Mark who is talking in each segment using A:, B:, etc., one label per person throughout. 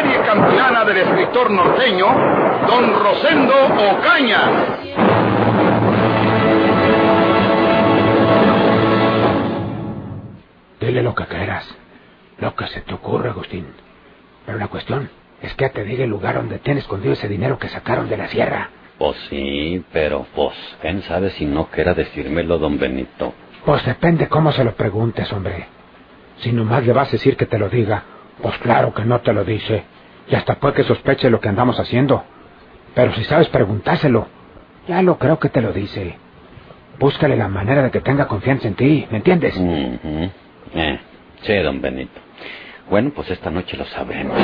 A: serie campilana del escritor norteño, Don Rosendo Ocaña.
B: Dile lo que quieras. Lo que se te ocurra, Agustín. Pero la cuestión es que te diga el lugar donde tiene escondido ese dinero que sacaron de la sierra.
C: Pues sí, pero pues, ¿quién sabe si no quiera decírmelo, don Benito?
B: Pues depende cómo se lo preguntes, hombre. Si nomás le vas a decir que te lo diga, pues claro que no te lo dice. Y hasta puede que sospeche lo que andamos haciendo. Pero si sabes preguntárselo, ya lo creo que te lo dice. Búscale la manera de que tenga confianza en ti, ¿me entiendes?
C: Eh, sí, don Benito. Bueno, pues esta noche lo sabremos.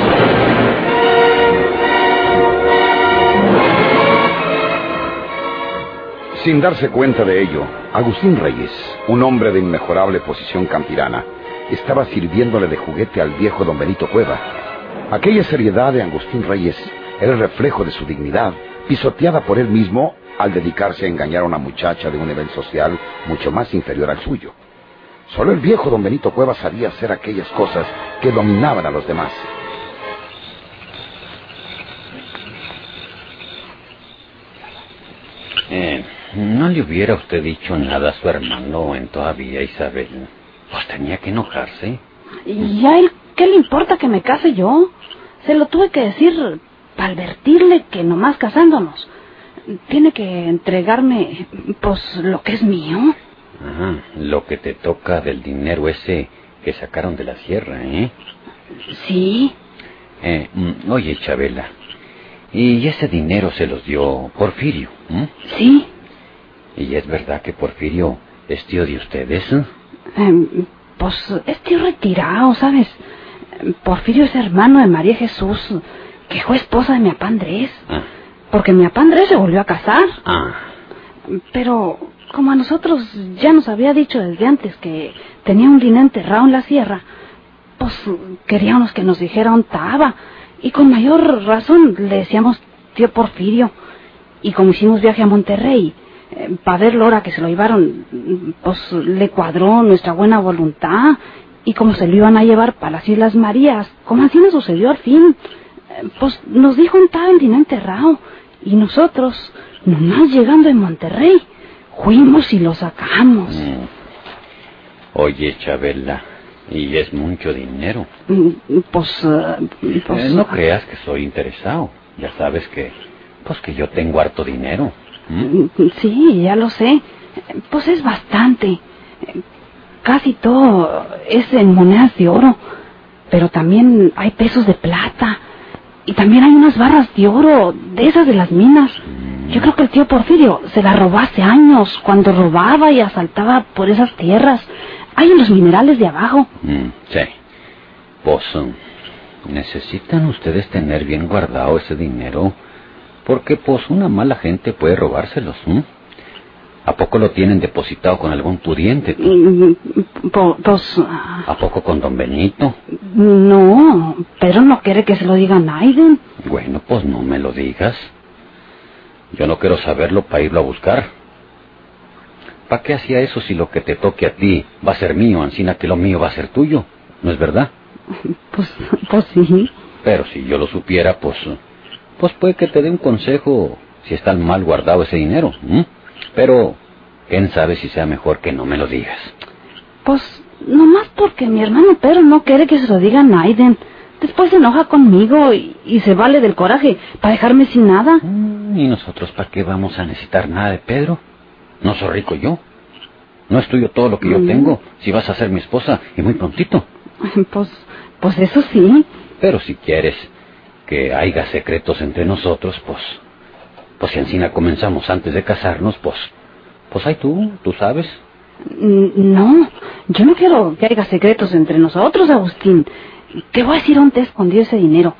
A: Sin darse cuenta de ello, Agustín Reyes, un hombre de inmejorable posición campirana, estaba sirviéndole de juguete al viejo don Benito Cueva. Aquella seriedad de Agustín Reyes era el reflejo de su dignidad, pisoteada por él mismo al dedicarse a engañar a una muchacha de un nivel social mucho más inferior al suyo. Solo el viejo don Benito Cueva sabía hacer aquellas cosas que dominaban a los demás.
C: Eh, ¿No le hubiera usted dicho nada a su hermano en todavía, Isabel? Pues tenía que enojarse.
D: ¿Y a él qué le importa que me case yo? Se lo tuve que decir para advertirle que nomás casándonos. Tiene que entregarme, pues, lo que es mío.
C: Ajá, lo que te toca del dinero ese que sacaron de la sierra, ¿eh?
D: Sí.
C: Eh, mm, oye, Chabela, ¿y ese dinero se los dio Porfirio? ¿m?
D: Sí.
C: ¿Y es verdad que Porfirio es tío de ustedes? Eh?
D: Em, pues es tío retirado, ¿sabes? Porfirio es hermano de María Jesús, que fue esposa de mi papá Andrés.
C: Ah,
D: Porque mi papá Andrés se volvió a casar.
C: ah,
D: Pero como a nosotros ya nos había dicho desde antes que tenía un dinero enterrado en la sierra, pues queríamos que nos dijera dónde estaba. Y con mayor razón le decíamos tío Porfirio. Y como hicimos viaje a Monterrey, para ver Lora que se lo llevaron, pues le cuadró nuestra buena voluntad. Y como se lo iban a llevar para las Islas Marías, como así nos sucedió al fin, eh, pues nos dijo estaba el dinero enterrado. Y nosotros, nomás llegando en Monterrey, fuimos y lo sacamos.
C: mm. Oye, Chabela, y es mucho dinero.
D: Mm, Pues, eh, pues,
C: Eh, no creas que soy interesado. Ya sabes que, pues que yo tengo harto dinero.
D: Sí, ya lo sé. Pues es bastante. Casi todo es en monedas de oro. Pero también hay pesos de plata. Y también hay unas barras de oro, de esas de las minas. Yo creo que el tío Porfirio se las robó hace años, cuando robaba y asaltaba por esas tierras. Hay en los minerales de abajo.
C: Mm, sí. Pues, necesitan ustedes tener bien guardado ese dinero, porque pues una mala gente puede robárselos. ¿m? ¿A poco lo tienen depositado con algún pudiente?
D: Mm, Pues,
C: ¿A poco con don Benito?
D: no, pero no quiere que se lo diga a Naiden.
C: Bueno, pues no me lo digas. Yo no quiero saberlo para irlo a buscar. ¿Para qué hacía eso si lo que te toque a ti va a ser mío, Ancina, que lo mío va a ser tuyo? ¿No es verdad?
D: Pues, pues sí.
C: Pero si yo lo supiera, pues... Pues puede que te dé un consejo si está mal guardado ese dinero. ¿m? Pero... ¿Quién sabe si sea mejor que no me lo digas?
D: Pues nomás porque mi hermano Pedro no quiere que se lo diga a Naiden. Después se enoja conmigo y, y se vale del coraje para dejarme sin nada.
C: Mm, ¿Y nosotros para qué vamos a necesitar nada de Pedro? No soy rico yo. No es tuyo todo lo que yo
D: Mm.
C: tengo si vas a ser mi esposa y muy prontito.
D: Pues, pues eso sí.
C: Pero si quieres que haya secretos entre nosotros, pues... Pues si encima comenzamos antes de casarnos, pues... Pues hay tú, tú sabes.
D: N- No, yo no quiero que haya secretos entre nosotros, Agustín. Te voy a decir dónde escondió ese dinero.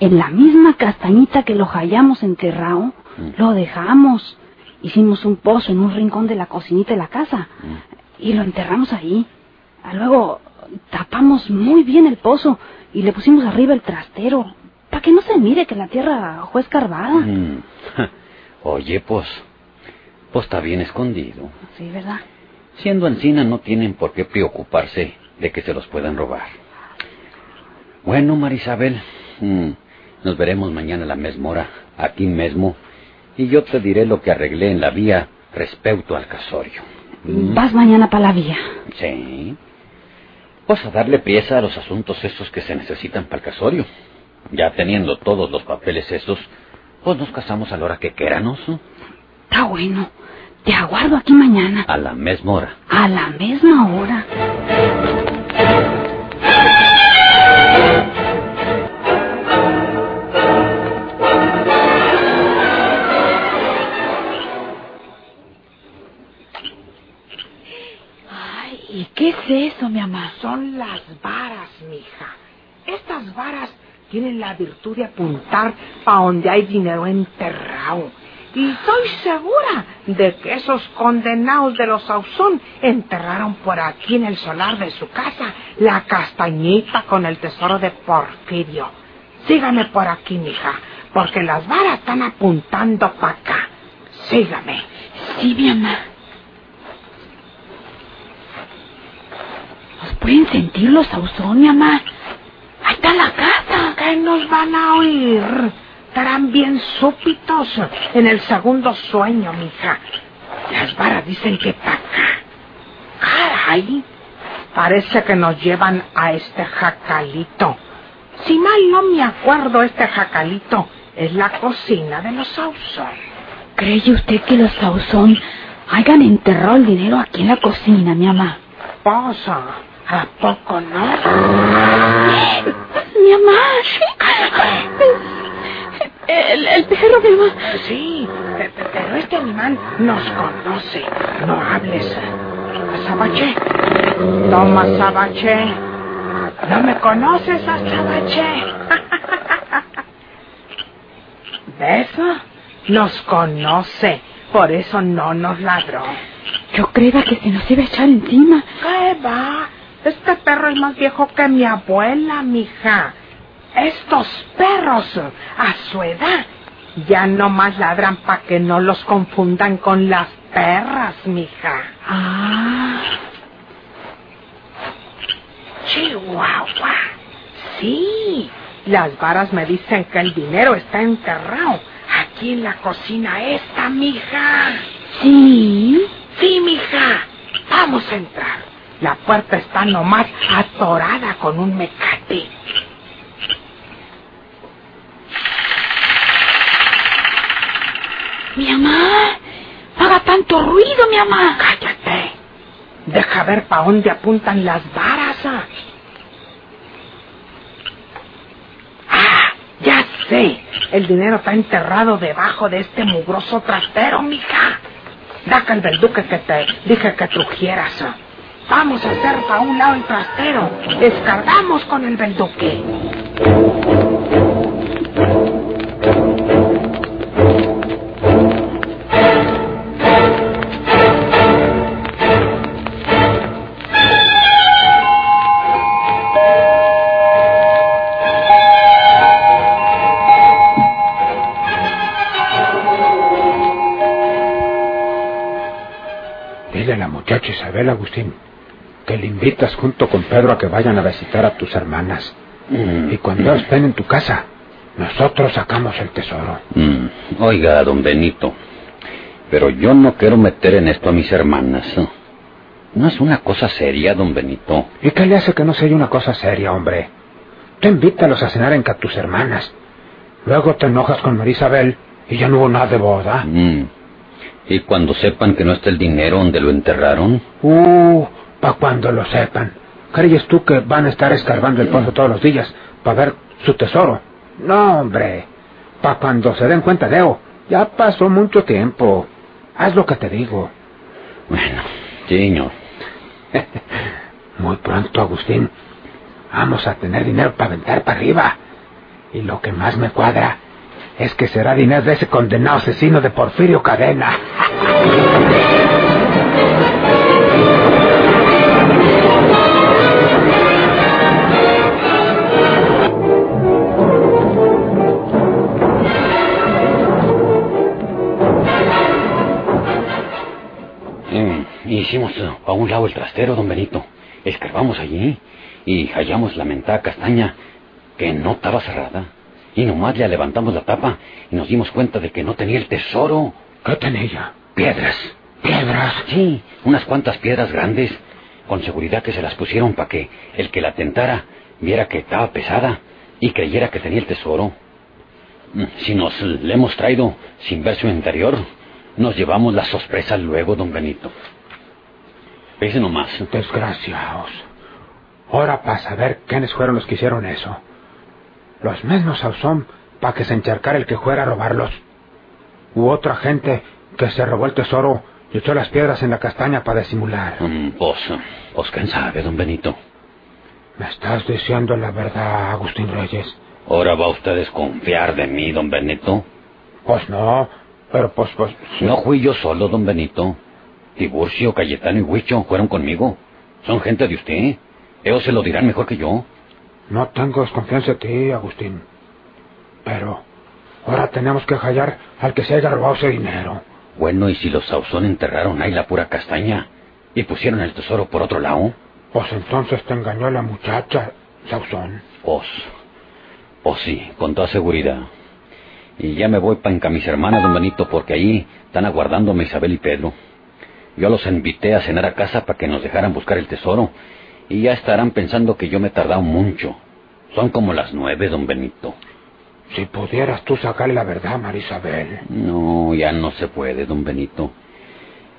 D: En la misma castañita que lo hallamos enterrado, Lo dejamos. Hicimos un pozo en un rincón de la cocinita de la casa y lo enterramos ahí. Ah, Luego tapamos muy bien el pozo y le pusimos arriba el trastero para que no se mire que la tierra fue escarbada.
C: Mm. Oye, pues, pues está bien escondido.
D: Sí, ¿verdad?
C: Siendo encina no tienen por qué preocuparse de que se los puedan robar. Bueno, Marisabel, mm, nos veremos mañana a la misma hora, aquí mismo, y yo te diré lo que arreglé en la vía respecto al casorio. Mm,
D: Vas mañana para la vía.
C: Sí. Pues a darle pieza a los asuntos estos que se necesitan para el casorio. Ya teniendo todos los papeles esos, pues nos casamos a la hora que queramos, ¿no?
D: Está bueno. Te aguardo aquí mañana.
C: A la misma hora.
D: A la misma hora.
E: Ay, ¿y qué es eso, mi mamá? Son las varas, mija. Estas varas tienen la virtud de apuntar pa' donde hay dinero enterrado. Y estoy segura de que esos condenados de los Sauzón enterraron por aquí en el solar de su casa la castañita con el tesoro de Porfirio. Sígame por aquí, mija, porque las varas están apuntando pa' acá. Sígame.
D: Sí, mi mamá. ¿Nos pueden sentir los Sauzón, mi mamá? Ahí está la casa.
E: Que nos van a oír. Estarán bien súpitos en el segundo sueño, mija. Las varas dicen que para acá. Caray, parece que nos llevan a este jacalito. Si mal no me acuerdo, este jacalito es la cocina de los Sauzón.
D: ¿Cree usted que los Sauzón hayan enterrado el dinero aquí en la cocina, mi mamá?
E: Posa, ¿a poco no?
D: Mi mamá. El, el perro, mi mamá.
E: Sí, pe- pe- pero este animal nos conoce. No hables. Azabache. Toma, Azabache. ¿No me conoces, Azabache? ¿Ves? Nos conoce. Por eso no nos ladró.
D: Yo creía que se nos iba a echar encima.
E: ¿Qué va? Este perro es más viejo que mi abuela, mija. Estos perros, a su edad, ya no más ladran para que no los confundan con las perras, mija.
D: Ah,
E: Chihuahua. Sí, las varas me dicen que el dinero está enterrado aquí en la cocina esta, mija.
D: sí.
E: Sí, mija. Vamos a entrar. La puerta está nomás atorada con un mecate.
D: Mi mamá. No haga tanto ruido, mi mamá.
E: Cállate. Deja ver para dónde apuntan las varas. ah. Ah, ya sé. El dinero está enterrado debajo de este mugroso trastero, mija. Daca el verduque que te dije que trujieras. ah. Vamos a hacer para un lado el trastero. Escarbamos con el verduque.
B: Dile a la muchacha Isabel, Agustín, que le invitas junto con Pedro a que vayan a visitar a tus hermanas.
C: Mm,
B: Y cuando estén en tu casa, nosotros sacamos el tesoro.
C: mm. Oiga, don Benito, pero yo no quiero meter en esto a mis hermanas. No es una cosa seria, don Benito.
B: ¿Y qué le hace que no sea una cosa seria, hombre? Tú invítalos a cenar en casa tus hermanas. Luego te enojas con Marisabel y ya no hubo nada de boda.
C: Mm. Y cuando sepan que no está el dinero donde lo enterraron,
B: Uh, pa' cuando lo sepan. ¿Crees tú que van a estar escarbando el pozo todos los días para ver su tesoro? No, hombre. Pa' cuando se den cuenta eso, ya pasó mucho tiempo. Haz lo que te digo.
C: bueno, señor.
B: Muy pronto, Agustín, vamos a tener dinero para aventar para arriba. Y lo que más me cuadra es que será dinero de ese condenado asesino de Porfirio Cadena.
C: hicimos a un lado el trastero, don Benito. Escarbamos allí y hallamos la mentada castaña que no estaba cerrada. Y nomás le levantamos la tapa y nos dimos cuenta de que no tenía el tesoro.
B: ¿Qué tenía?
C: Piedras.
B: ¿Piedras?
C: Sí, unas cuantas piedras grandes. Con seguridad que se las pusieron para que el que la tentara viera que estaba pesada y creyera que tenía el tesoro. Mm, si nos le hemos traído sin ver su interior, nos llevamos la sorpresa luego, don Benito. Ese nomás.
B: Desgraciados. Ahora para saber quiénes fueron los que hicieron eso. Los mismos son para que se encharcara el que fuera a robarlos. U otra gente que se robó el tesoro y echó las piedras en la castaña para disimular.
C: Mm, pues, pues, quién sabe, don Benito.
B: ¿Me estás diciendo la verdad, Agustín Reyes?
C: ¿Ahora va usted a desconfiar de mí, don Benito?
B: Pues no, pero pues, pues...
C: No fui yo solo, don Benito. Tiburcio, Cayetano y Huicho fueron conmigo. Son gente de usted. Ellos se lo dirán mejor que yo.
B: No tengo desconfianza de ti, Agustín. Pero ahora tenemos que hallar al que se haya robado ese dinero.
C: Bueno, ¿y si los Sauzón enterraron ahí la pura castaña y pusieron el tesoro por otro lado?
B: Pues entonces te engañó la muchacha, Sauzón.
C: Pues, pues sí, con toda seguridad. Y ya me voy para mis hermanas, don Benito, porque ahí están aguardándome Isabel y Pedro. Yo los invité a cenar a casa para que nos dejaran buscar el tesoro, y ya estarán pensando que yo me he tardado mucho. Son como las nueve, don Benito.
B: Si pudieras tú sacarle la verdad, Marisabel.
C: No, ya no se puede, don Benito.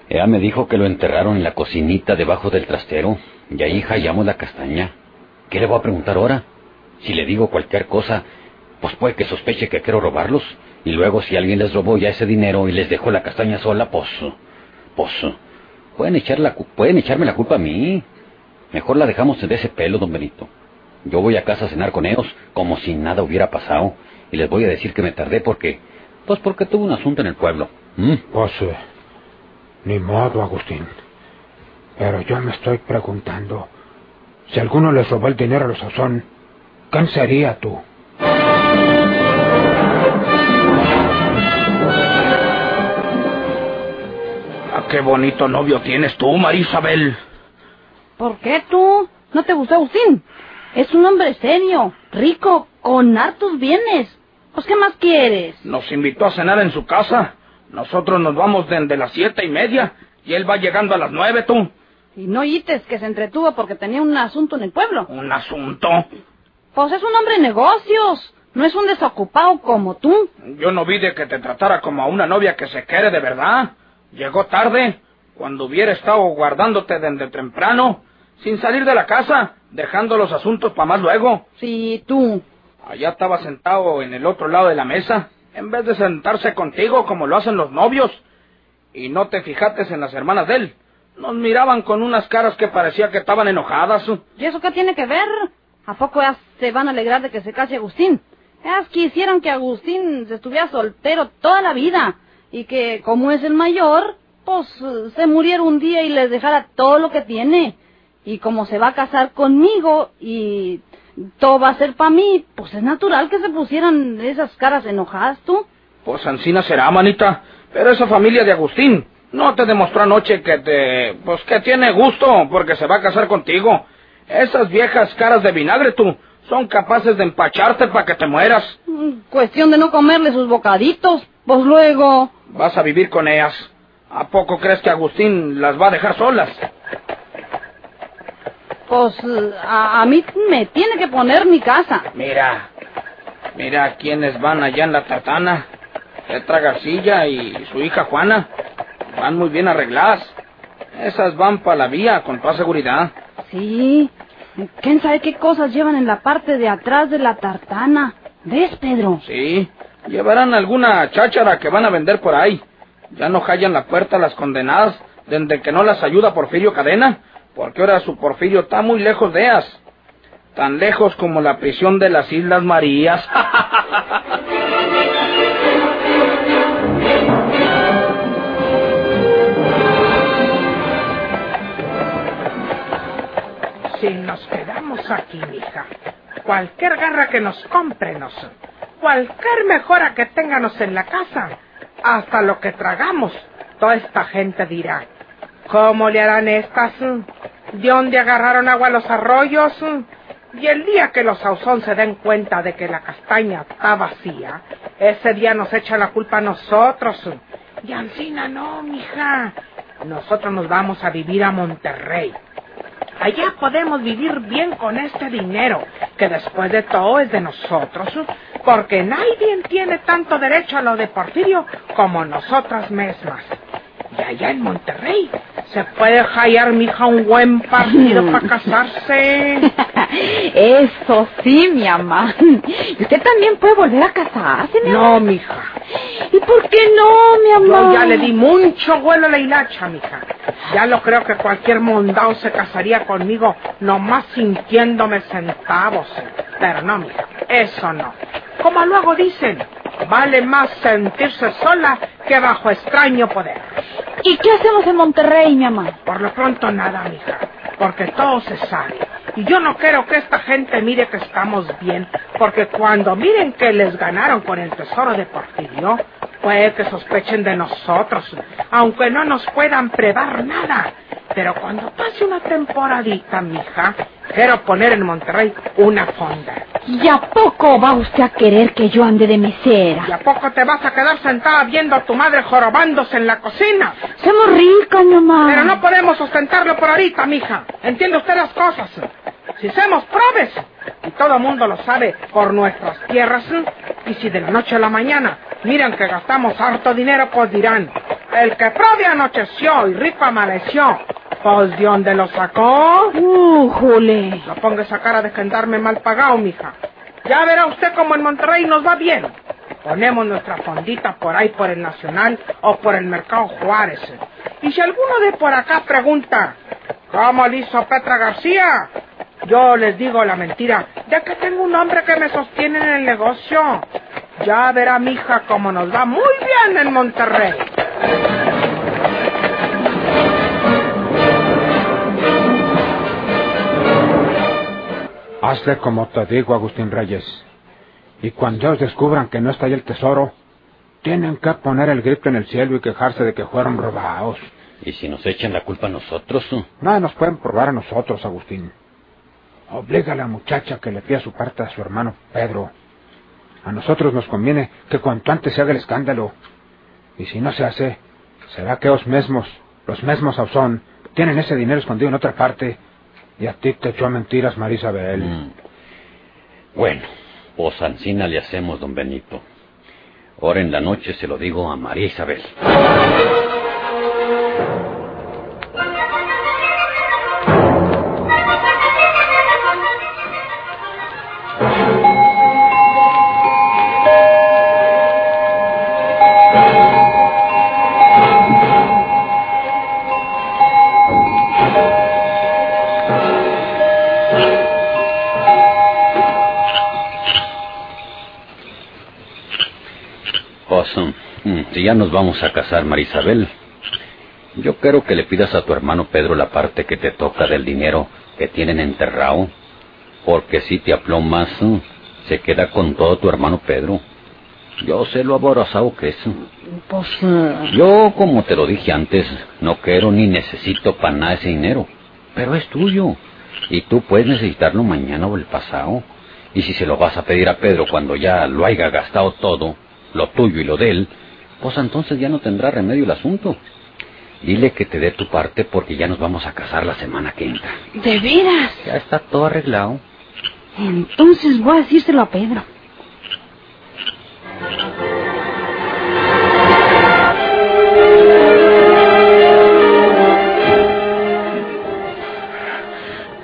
C: Ella me dijo que lo enterraron en la cocinita debajo del trastero, y ahí hallamos la castaña. ¿Qué le voy a preguntar ahora? Si le digo cualquier cosa, pues puede que sospeche que quiero robarlos, y luego si alguien les robó ya ese dinero y les dejó la castaña sola, pues... pues... Pueden, pueden echarme la culpa a mí. Mejor la dejamos de ese pelo, don Benito. Yo voy a casa a cenar con ellos como si nada hubiera pasado y les voy a decir que me tardé porque... Pues porque tuve un asunto en el pueblo.
B: ¿Mm? Pues... Eh, ni modo, Agustín. Pero yo me estoy preguntando... Si alguno les robó el dinero a los Sazón, ¿quién sería tú?
F: Qué bonito novio tienes tú, Marisabel.
D: ¿Por qué tú? ¿No te gustó Agustín? Es un hombre serio, rico, con hartos bienes. Pues, ¿qué más quieres?
F: Nos invitó a cenar en su casa. Nosotros nos vamos desde las siete y media y él va llegando a las nueve, tú.
D: Y no oíste que se entretuvo porque tenía un asunto en el pueblo.
F: ¿Un asunto?
D: Pues es un hombre de negocios. No es un desocupado como tú.
F: Yo no vi de que te tratara como a una novia que se quiere de verdad. Llegó tarde, cuando hubiera estado guardándote desde temprano, sin salir de la casa, dejando los asuntos para más luego.
D: Sí, tú.
F: Allá estaba sentado en el otro lado de la mesa, en vez de sentarse contigo como lo hacen los novios. Y no te fijates en las hermanas de él. Nos miraban con unas caras que parecía que estaban enojadas.
D: ¿Y eso qué tiene que ver? ¿A poco ya se van a alegrar de que se case Agustín? Ellas quisieran que Agustín estuviera soltero toda la vida y que como es el mayor, pues se muriera un día y les dejara todo lo que tiene. Y como se va a casar conmigo y todo va a ser para mí, pues es natural que se pusieran esas caras enojadas, ¿tú?
F: Pues Ancina será, manita. Pero esa familia de Agustín no te demostró anoche que te... pues que tiene gusto porque se va a casar contigo. Esas viejas caras de vinagre, tú, son capaces de empacharte para que te mueras.
D: Mm, cuestión de no comerle sus bocaditos, pues luego...
F: Vas a vivir con ellas. ¿A poco crees que Agustín las va a dejar solas?
D: Pues a, mí me tiene que poner mi casa.
F: Mira, mira quiénes van allá en la tartana. Petra Garcilla y su hija Juana. Van muy bien arregladas. Esas van para la vía con toda seguridad.
D: Sí. ¿Quién sabe qué cosas llevan en la parte de atrás de la tartana? ¿Ves, Pedro?
F: Sí. Llevarán alguna cháchara que van a vender por ahí. Ya no hallan la puerta las condenadas desde que no las ayuda Porfirio Cadena, porque ahora su Porfirio está muy lejos de ellas. Tan lejos como la prisión de las Islas Marías.
E: Si nos quedamos aquí, mija, cualquier garra que nos compre nos cualquier mejora que tenganos en la casa, hasta lo que tragamos, toda esta gente dirá, ¿cómo le harán estas? ¿De dónde agarraron agua los arroyos? Y el día que los Sauzón se den cuenta de que la castaña está vacía, ese día nos echa la culpa a nosotros. Y Ancina no, mija. Nosotros nos vamos a vivir a Monterrey. Allá podemos vivir bien con este dinero, que después de todo es de nosotros, porque nadie tiene tanto derecho a lo de Porfirio como nosotras mismas. Y allá en Monterrey se puede hallar, mija, un buen partido para casarse.
D: Eso sí, mi mamá. ¿Y usted también puede volver a casarse, mi
E: No, mija.
D: ¿Y por qué no, mi mamá?
E: Yo ya le di mucho vuelo a la hilacha, mija. Ya lo creo que cualquier mondao se casaría conmigo nomás sintiéndome centavos. Pero no, mija, eso no. Como luego dicen, vale más sentirse sola que bajo extraño poder.
D: ¿Y qué hacemos en Monterrey, mi mamá?
E: Por lo pronto nada, mija, porque todo se sabe. Y yo no quiero que esta gente mire que estamos bien, porque cuando miren que les ganaron con el tesoro de Porfirio, puede que sospechen de nosotros, aunque no nos puedan prevar nada. Pero cuando pase una temporadita, mija, quiero poner en Monterrey una fonda.
D: ¿Y a poco va usted a querer que yo ande de mesera?
E: ¿Y a poco te vas a quedar sentada viendo a tu madre jorobándose en la cocina?
D: Somos ricas, mi mamá.
E: Pero no podemos sustentarlo por ahorita, mija. ¿Entiende usted las cosas? Si somos probes, y todo el mundo lo sabe por nuestras tierras, y si de la noche a la mañana miran que gastamos harto dinero, pues dirán, el que prove anocheció y rico amaneció, pues ¿de dónde lo sacó?
D: Uh, jule.
E: No ponga esa cara de gendarme mal pagado, mija. Ya verá usted cómo en Monterrey nos va bien. Ponemos nuestra fondita por ahí por el Nacional o por el Mercado Juárez. Y si alguno de por acá pregunta, ¿cómo le hizo Petra García? Yo les digo la mentira de que tengo un hombre que me sostiene en el negocio. Ya verá, mija, cómo nos va muy bien en Monterrey.
B: Hazle como te digo, Agustín Reyes. Y cuando ellos descubran que no está ahí el tesoro, tienen que poner el grito en el cielo y quejarse de que fueron robados.
C: ¿Y si nos echan la culpa a nosotros?
B: Nada nos pueden probar a nosotros, Agustín. Obliga a la muchacha que le pida su parte a su hermano Pedro. A nosotros nos conviene que cuanto antes se haga el escándalo. Y si no se hace, será que los mismos, los mismos Sauzón, tienen ese dinero escondido en otra parte y a ti te echó a mentiras Marisabel.
C: Mm. Bueno, pues Ancina le hacemos, don Benito. Ahora en la noche se lo digo a María Isabel. Ya nos vamos a casar, Marisabel, yo quiero que le pidas a tu hermano Pedro la parte que te toca del dinero que tienen enterrado, porque si te aplomas, se queda con todo tu hermano Pedro. Yo sé lo aborazado que es.
D: Pues, eh,
C: Yo, como te lo dije antes, no quiero ni necesito para nada ese dinero, pero es tuyo. Y tú puedes necesitarlo mañana o el pasado. Y si se lo vas a pedir a Pedro cuando ya lo haya gastado todo, lo tuyo y lo de él, pues entonces ya no tendrá remedio el asunto. Dile que te dé tu parte porque ya nos vamos a casar la semana que entra.
D: ¿de veras?
C: Ya está todo arreglado.
D: Entonces voy a decírselo a Pedro.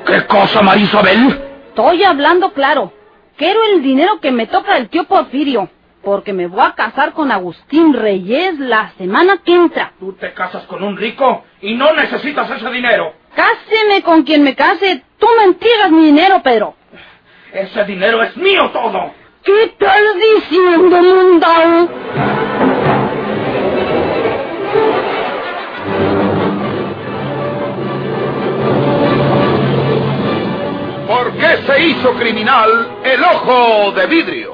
F: ¿Qué cosa, Marisabel?
D: Estoy hablando claro. Quiero el dinero que me toca del tío Porfirio, porque me voy a casar con Agustín Reyes la semana que entra.
F: Tú te casas con un rico y no necesitas ese dinero.
D: Cáseme con quien me case. Tú me entregas mi dinero, Pedro.
F: Ese dinero es mío todo.
D: ¿Qué estás diciendo, mundao?
A: se hizo criminal el ojo de vidrio?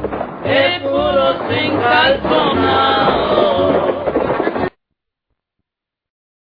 G: en calzonado.